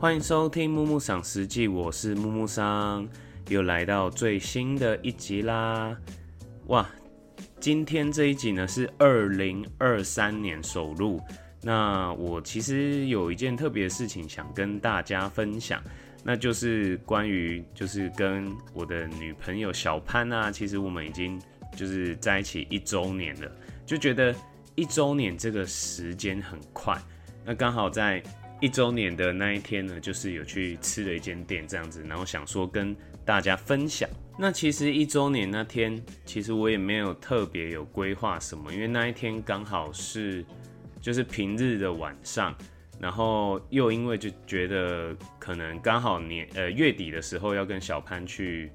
欢迎收听木木赏实记，我是木木桑，又来到最新的一集啦！哇，今天这一集呢是二零二三年首录。那我其实有一件特别的事情想跟大家分享，那就是关于就是跟我的女朋友小潘啊，其实我们已经就是在一起一周年了，就觉得一周年这个时间很快，那刚好在。一周年的那一天呢，就是有去吃了一间店这样子，然后想说跟大家分享。那其实一周年那天，其实我也没有特别有规划什么，因为那一天刚好是就是平日的晚上，然后又因为就觉得可能刚好年呃月底的时候要跟小潘去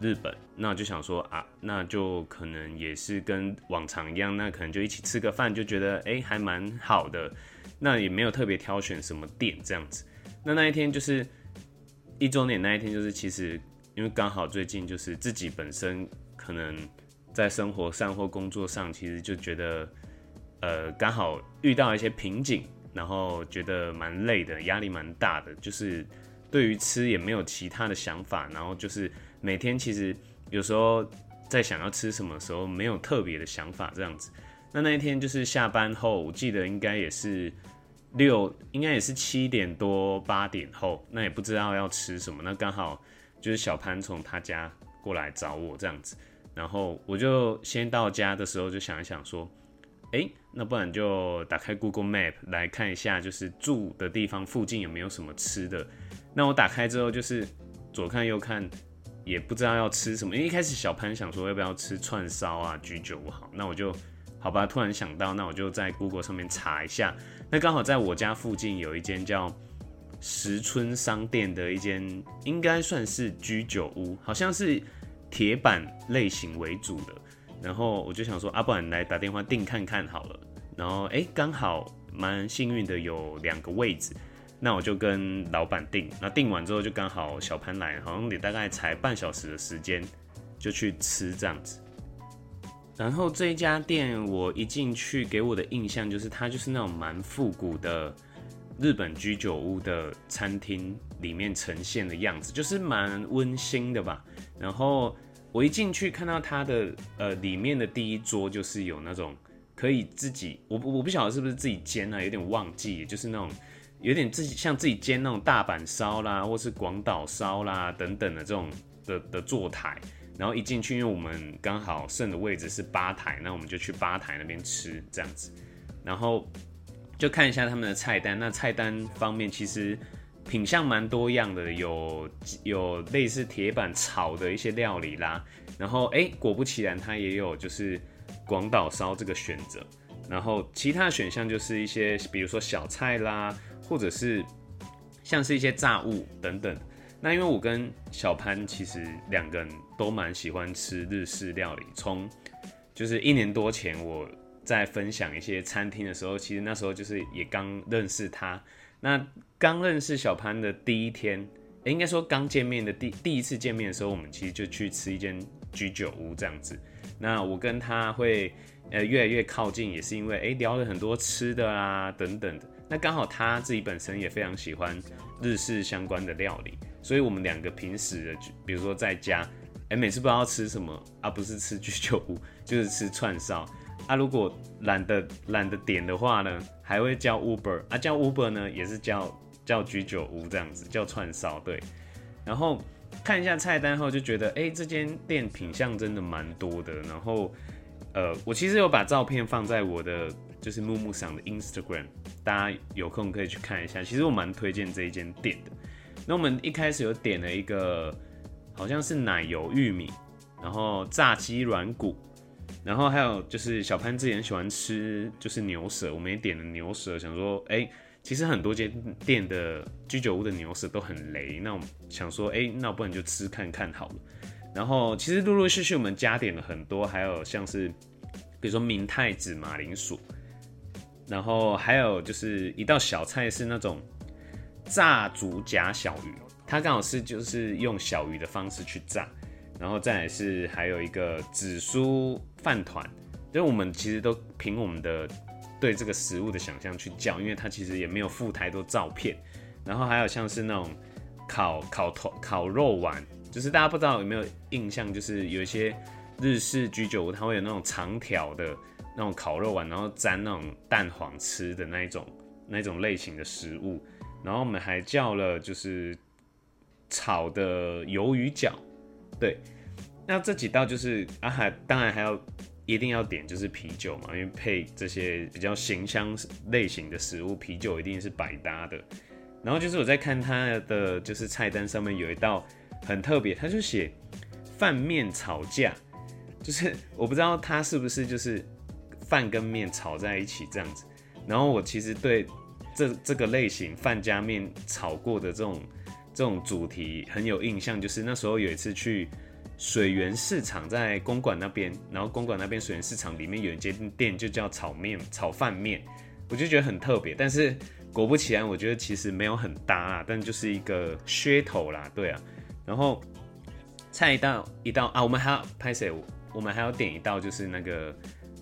日本，那就想说啊，那就可能也是跟往常一样，那可能就一起吃个饭，就觉得哎还蛮好的。那也没有特别挑选什么店这样子。那那一天就是一周年那一天，就是其实因为刚好最近就是自己本身可能在生活上或工作上，其实就觉得呃刚好遇到一些瓶颈，然后觉得蛮累的，压力蛮大的。就是对于吃也没有其他的想法，然后就是每天其实有时候在想要吃什么时候没有特别的想法这样子。那那一天就是下班后，我记得应该也是六，应该也是七点多八点后，那也不知道要吃什么。那刚好就是小潘从他家过来找我这样子，然后我就先到家的时候就想一想说，哎，那不然就打开 Google Map 来看一下，就是住的地方附近有没有什么吃的。那我打开之后就是左看右看，也不知道要吃什么。因为一开始小潘想说要不要吃串烧啊、居酒屋好，那我就。好吧，突然想到，那我就在 Google 上面查一下。那刚好在我家附近有一间叫石春商店的一间，应该算是居酒屋，好像是铁板类型为主的。然后我就想说，啊，不然来打电话订看看好了。然后哎，刚好蛮幸运的，有两个位置。那我就跟老板订。那订完之后，就刚好小潘来，好像也大概才半小时的时间，就去吃这样子。然后这一家店，我一进去给我的印象就是，它就是那种蛮复古的日本居酒屋的餐厅里面呈现的样子，就是蛮温馨的吧。然后我一进去看到它的呃里面的第一桌，就是有那种可以自己，我我不晓得是不是自己煎啊，有点忘记，就是那种有点自己像自己煎那种大阪烧啦，或是广岛烧啦等等的这种的的坐台。然后一进去，因为我们刚好剩的位置是吧台，那我们就去吧台那边吃这样子。然后就看一下他们的菜单。那菜单方面其实品相蛮多样的，有有类似铁板炒的一些料理啦。然后哎，果不其然，它也有就是广岛烧这个选择。然后其他选项就是一些，比如说小菜啦，或者是像是一些炸物等等。那因为我跟小潘其实两个人都蛮喜欢吃日式料理，从就是一年多前我在分享一些餐厅的时候，其实那时候就是也刚认识他。那刚认识小潘的第一天，应该说刚见面的第第一次见面的时候，我们其实就去吃一间居酒屋这样子。那我跟他会呃越来越靠近，也是因为哎聊了很多吃的啊等等的。那刚好他自己本身也非常喜欢日式相关的料理。所以，我们两个平时的，比如说在家，哎，每次不知道吃什么啊，不是吃居酒屋，就是吃串烧啊。如果懒得懒得点的话呢，还会叫 Uber 啊，叫 Uber 呢也是叫叫居酒屋这样子，叫串烧对。然后看一下菜单后，就觉得哎，这间店品相真的蛮多的。然后，呃，我其实有把照片放在我的就是木木上的 Instagram，大家有空可以去看一下。其实我蛮推荐这一间店的。那我们一开始有点了一个，好像是奶油玉米，然后炸鸡软骨，然后还有就是小潘之前喜欢吃就是牛舌，我们也点了牛舌，想说哎，其实很多间店的居酒屋的牛舌都很雷，那我们想说哎，那不然就吃看看好了。然后其实陆陆续续我们加点了很多，还有像是比如说明太子马铃薯，然后还有就是一道小菜是那种。炸竹夹小鱼，它刚好是就是用小鱼的方式去炸，然后再来是还有一个紫苏饭团，就我们其实都凭我们的对这个食物的想象去叫，因为它其实也没有附太多照片。然后还有像是那种烤烤头烤肉丸，就是大家不知道有没有印象，就是有一些日式居酒屋，它会有那种长条的那种烤肉丸，然后沾那种蛋黄吃的那一种那种类型的食物。然后我们还叫了就是炒的鱿鱼饺，对。那这几道就是啊，还当然还要一定要点就是啤酒嘛，因为配这些比较形香类型的食物，啤酒一定是百搭的。然后就是我在看它的就是菜单上面有一道很特别，他就写饭面吵架，就是 我不知道他是不是就是饭跟面炒在一起这样子。然后我其实对这这个类型饭加面炒过的这种这种主题很有印象，就是那时候有一次去。水源市场在公馆那边，然后公馆那边水源市场里面有一间店，就叫炒面炒饭面，我就觉得很特别。但是果不其然，我觉得其实没有很搭啊，但就是一个噱头啦，对啊。然后菜一道一道啊，我们还要拍谁？我们还要点一道，就是那个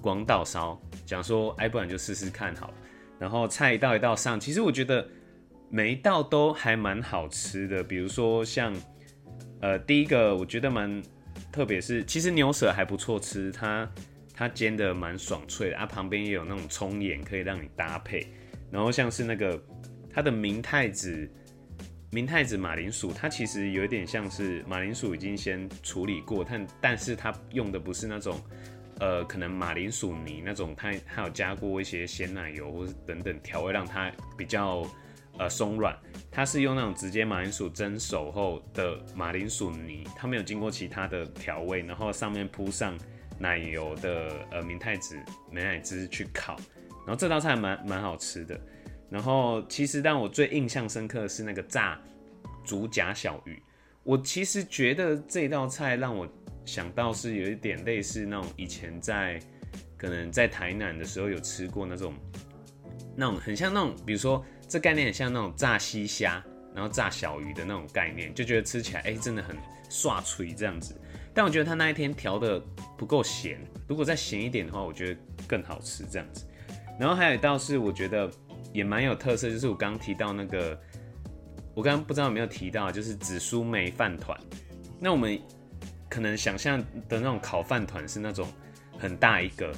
广岛烧，讲说哎，不然就试试看好。然后菜一道一道上，其实我觉得每一道都还蛮好吃的，比如说像。呃，第一个我觉得蛮，特别是其实牛舌还不错吃，它它煎的蛮爽脆的，啊旁边也有那种葱盐可以让你搭配，然后像是那个它的明太子明太子马铃薯，它其实有一点像是马铃薯已经先处理过，但但是它用的不是那种呃可能马铃薯泥那种，它它有加过一些鲜奶油或者等等调味，让它比较。呃，松软，它是用那种直接马铃薯蒸熟后的马铃薯泥，它没有经过其他的调味，然后上面铺上奶油的呃明太子美奶汁去烤，然后这道菜蛮蛮好吃的。然后其实让我最印象深刻的是那个炸竹夹小鱼，我其实觉得这道菜让我想到是有一点类似那种以前在可能在台南的时候有吃过那种那种很像那种，比如说。这概念很像那种炸西虾，然后炸小鱼的那种概念，就觉得吃起来哎真的很刷脆这样子。但我觉得他那一天调的不够咸，如果再咸一点的话，我觉得更好吃这样子。然后还有一道是我觉得也蛮有特色，就是我刚刚提到那个，我刚刚不知道有没有提到，就是紫苏梅饭团。那我们可能想象的那种烤饭团是那种很大一个，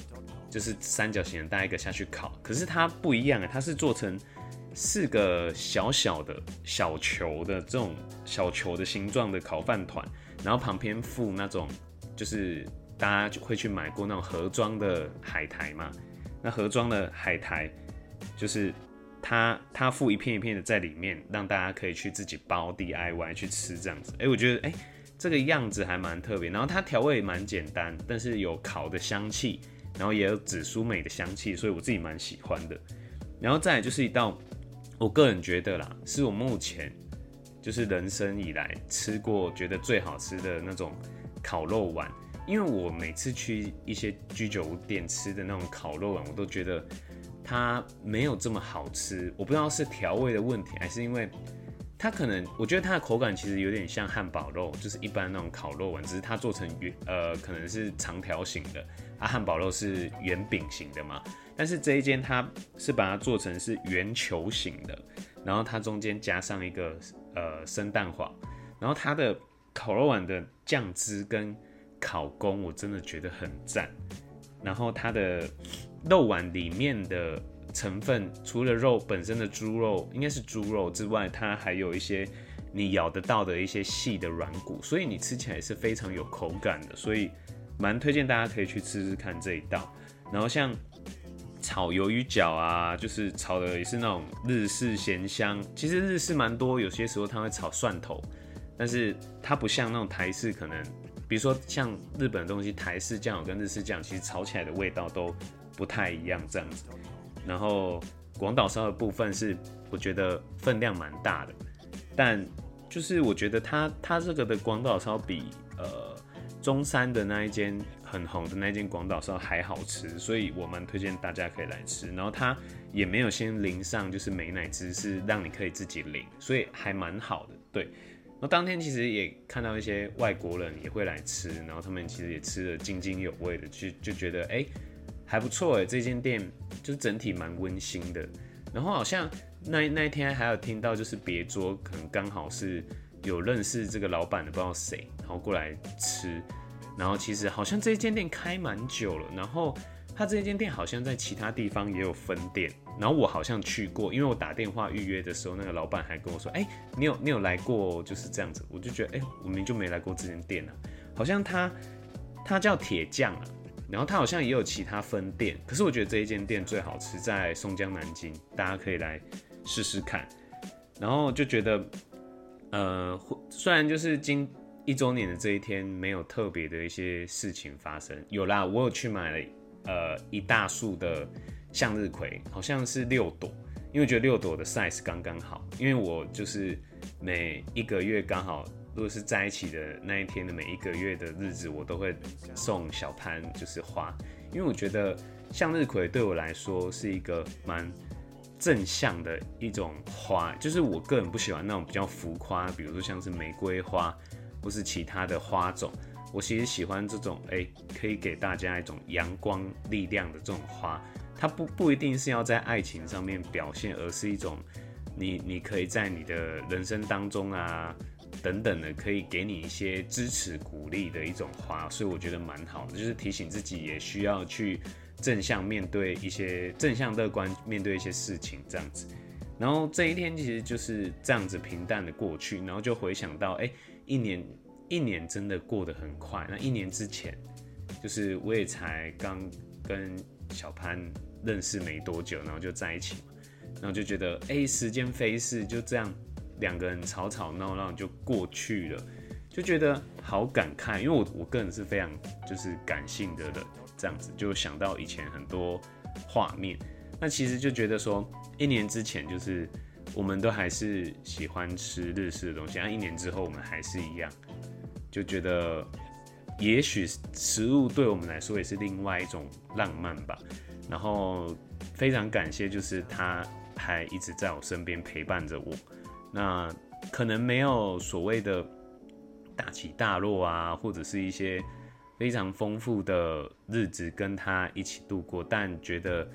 就是三角形很大一个下去烤，可是它不一样啊，它是做成。四个小小的小球的这种小球的形状的烤饭团，然后旁边附那种就是大家就会去买过那种盒装的海苔嘛。那盒装的海苔就是它它附一片一片的在里面，让大家可以去自己包 DIY 去吃这样子。哎，我觉得哎这个样子还蛮特别。然后它调味蛮简单，但是有烤的香气，然后也有紫苏美的香气，所以我自己蛮喜欢的。然后再来就是一道。我个人觉得啦，是我目前就是人生以来吃过觉得最好吃的那种烤肉丸。因为我每次去一些居酒店吃的那种烤肉丸，我都觉得它没有这么好吃。我不知道是调味的问题，还是因为它可能，我觉得它的口感其实有点像汉堡肉，就是一般那种烤肉丸，只是它做成圆，呃，可能是长条形的，啊，汉堡肉是圆饼形的嘛。但是这一间它是把它做成是圆球形的，然后它中间加上一个呃生蛋黄，然后它的烤肉丸的酱汁跟烤工我真的觉得很赞，然后它的肉丸里面的成分除了肉本身的猪肉应该是猪肉之外，它还有一些你咬得到的一些细的软骨，所以你吃起来是非常有口感的，所以蛮推荐大家可以去吃吃看这一道，然后像。炒鱿鱼饺啊，就是炒的也是那种日式咸香。其实日式蛮多，有些时候它会炒蒜头，但是它不像那种台式，可能比如说像日本的东西，台式酱油跟日式酱其实炒起来的味道都不太一样这样子。然后广岛烧的部分是我觉得分量蛮大的，但就是我觉得它它这个的广岛烧比呃中山的那一间。很红的那间广岛烧还好吃，所以我蛮推荐大家可以来吃。然后它也没有先淋上就是美奶汁，是让你可以自己淋，所以还蛮好的。对，那当天其实也看到一些外国人也会来吃，然后他们其实也吃的津津有味的，就就觉得哎还不错哎，这间店就是整体蛮温馨的。然后好像那那一天还有听到，就是别桌可能刚好是有认识这个老板的，不知道谁，然后过来吃。然后其实好像这间店开蛮久了，然后他这间店好像在其他地方也有分店。然后我好像去过，因为我打电话预约的时候，那个老板还跟我说：“哎，你有你有来过，就是这样子。”我就觉得，哎，我明就没来过这间店啊。好像他他叫铁匠啊，然后他好像也有其他分店。可是我觉得这一间店最好吃在松江南京，大家可以来试试看。然后就觉得，呃，虽然就是今一周年的这一天没有特别的一些事情发生，有啦，我有去买了呃一大束的。向日葵好像是六朵，因为我觉得六朵的 size 刚刚好。因为我就是每一个月刚好，如果是在一起的那一天的每一个月的日子，我都会送小潘就是花。因为我觉得向日葵对我来说是一个蛮正向的一种花，就是我个人不喜欢那种比较浮夸，比如说像是玫瑰花或是其他的花种。我其实喜欢这种哎，可以给大家一种阳光力量的这种花。它不不一定是要在爱情上面表现，而是一种你你可以在你的人生当中啊等等的，可以给你一些支持鼓励的一种花，所以我觉得蛮好的，就是提醒自己也需要去正向面对一些正向乐观面对一些事情这样子。然后这一天其实就是这样子平淡的过去，然后就回想到，哎，一年一年真的过得很快。那一年之前，就是我也才刚跟小潘。认识没多久，然后就在一起嘛，然后就觉得哎，时间飞逝，就这样两个人吵吵闹闹就过去了，就觉得好感慨，因为我我个人是非常就是感性的人，这样子就想到以前很多画面，那其实就觉得说一年之前就是我们都还是喜欢吃日式的东西，那一年之后我们还是一样，就觉得也许食物对我们来说也是另外一种浪漫吧。然后非常感谢，就是他还一直在我身边陪伴着我。那可能没有所谓的大起大落啊，或者是一些非常丰富的日子跟他一起度过，但觉得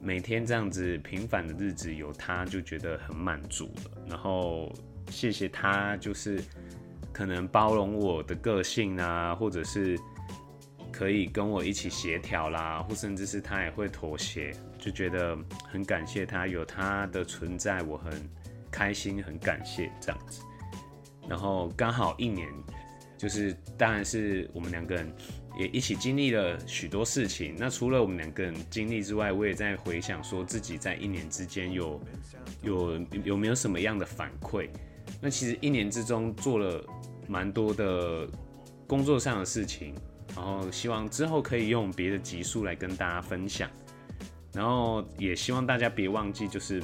每天这样子平凡的日子有他就觉得很满足了。然后谢谢他，就是可能包容我的个性啊，或者是。可以跟我一起协调啦，或甚至是他也会妥协，就觉得很感谢他有他的存在，我很开心，很感谢这样子。然后刚好一年，就是当然是我们两个人也一起经历了许多事情。那除了我们两个人经历之外，我也在回想说自己在一年之间有有有没有什么样的反馈。那其实一年之中做了蛮多的工作上的事情。然后希望之后可以用别的集数来跟大家分享，然后也希望大家别忘记，就是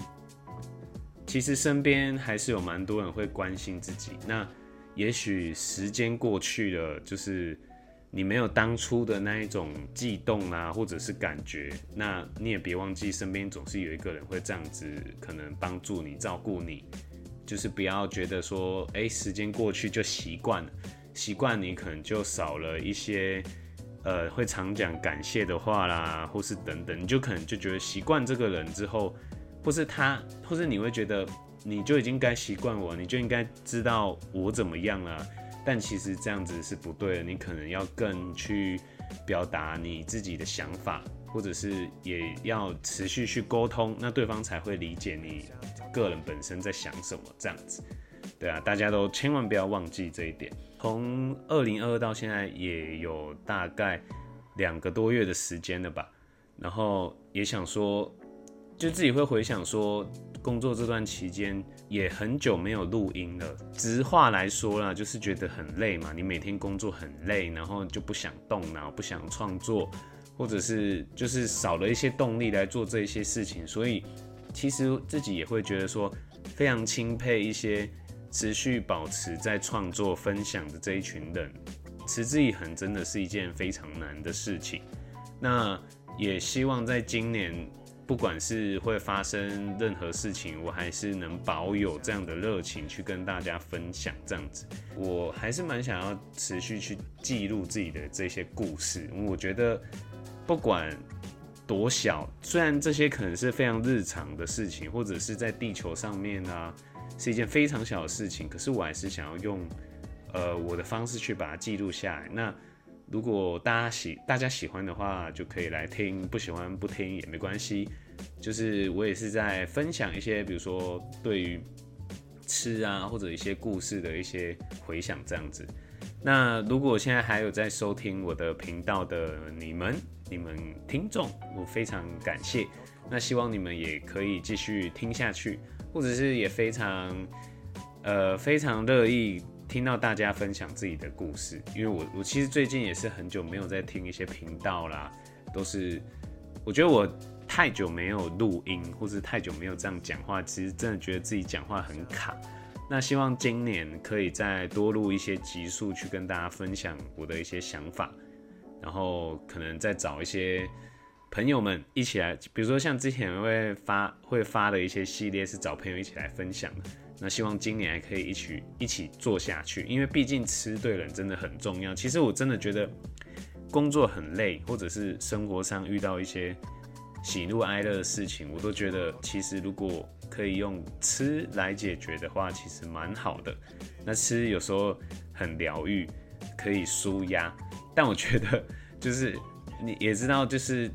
其实身边还是有蛮多人会关心自己。那也许时间过去了，就是你没有当初的那一种悸动啊，或者是感觉，那你也别忘记，身边总是有一个人会这样子，可能帮助你、照顾你。就是不要觉得说，哎，时间过去就习惯了。习惯你可能就少了一些，呃，会常讲感谢的话啦，或是等等，你就可能就觉得习惯这个人之后，或是他，或是你会觉得你就已经该习惯我，你就应该知道我怎么样了。但其实这样子是不对的，你可能要更去表达你自己的想法，或者是也要持续去沟通，那对方才会理解你个人本身在想什么。这样子，对啊，大家都千万不要忘记这一点。从二零二二到现在也有大概两个多月的时间了吧，然后也想说，就自己会回想说，工作这段期间也很久没有录音了。直话来说啦，就是觉得很累嘛，你每天工作很累，然后就不想动脑，不想创作，或者是就是少了一些动力来做这些事情，所以其实自己也会觉得说，非常钦佩一些。持续保持在创作分享的这一群人，持之以恒真的是一件非常难的事情。那也希望在今年，不管是会发生任何事情，我还是能保有这样的热情去跟大家分享。这样子，我还是蛮想要持续去记录自己的这些故事。我觉得，不管多小，虽然这些可能是非常日常的事情，或者是在地球上面啊，是一件非常小的事情，可是我还是想要用呃我的方式去把它记录下来。那如果大家喜大家喜欢的话，就可以来听；不喜欢不听也没关系。就是我也是在分享一些，比如说对于吃啊，或者一些故事的一些回想这样子。那如果现在还有在收听我的频道的你们，你们听众，我非常感谢。那希望你们也可以继续听下去，或者是也非常呃非常乐意听到大家分享自己的故事，因为我我其实最近也是很久没有在听一些频道啦，都是我觉得我太久没有录音，或是太久没有这样讲话，其实真的觉得自己讲话很卡。那希望今年可以再多录一些集数，去跟大家分享我的一些想法，然后可能再找一些朋友们一起来，比如说像之前会发会发的一些系列，是找朋友一起来分享的。那希望今年还可以一起一起做下去，因为毕竟吃对人真的很重要。其实我真的觉得工作很累，或者是生活上遇到一些喜怒哀乐的事情，我都觉得其实如果可以用吃来解决的话，其实蛮好的。那吃有时候很疗愈，可以舒压。但我觉得，就是你也知道，就是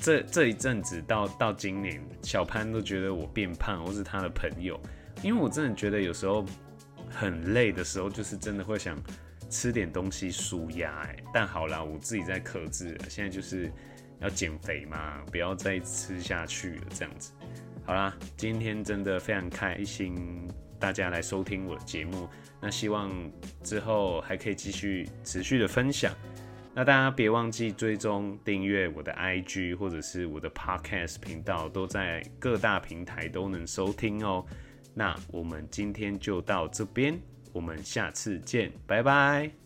这这一阵子到到今年，小潘都觉得我变胖，或是他的朋友，因为我真的觉得有时候很累的时候，就是真的会想吃点东西舒压。哎，但好啦，我自己在克制，现在就是要减肥嘛，不要再吃下去了，这样子。好啦，今天真的非常开心，大家来收听我的节目。那希望之后还可以继续持续的分享。那大家别忘记追踪订阅我的 IG 或者是我的 Podcast 频道，都在各大平台都能收听哦。那我们今天就到这边，我们下次见，拜拜。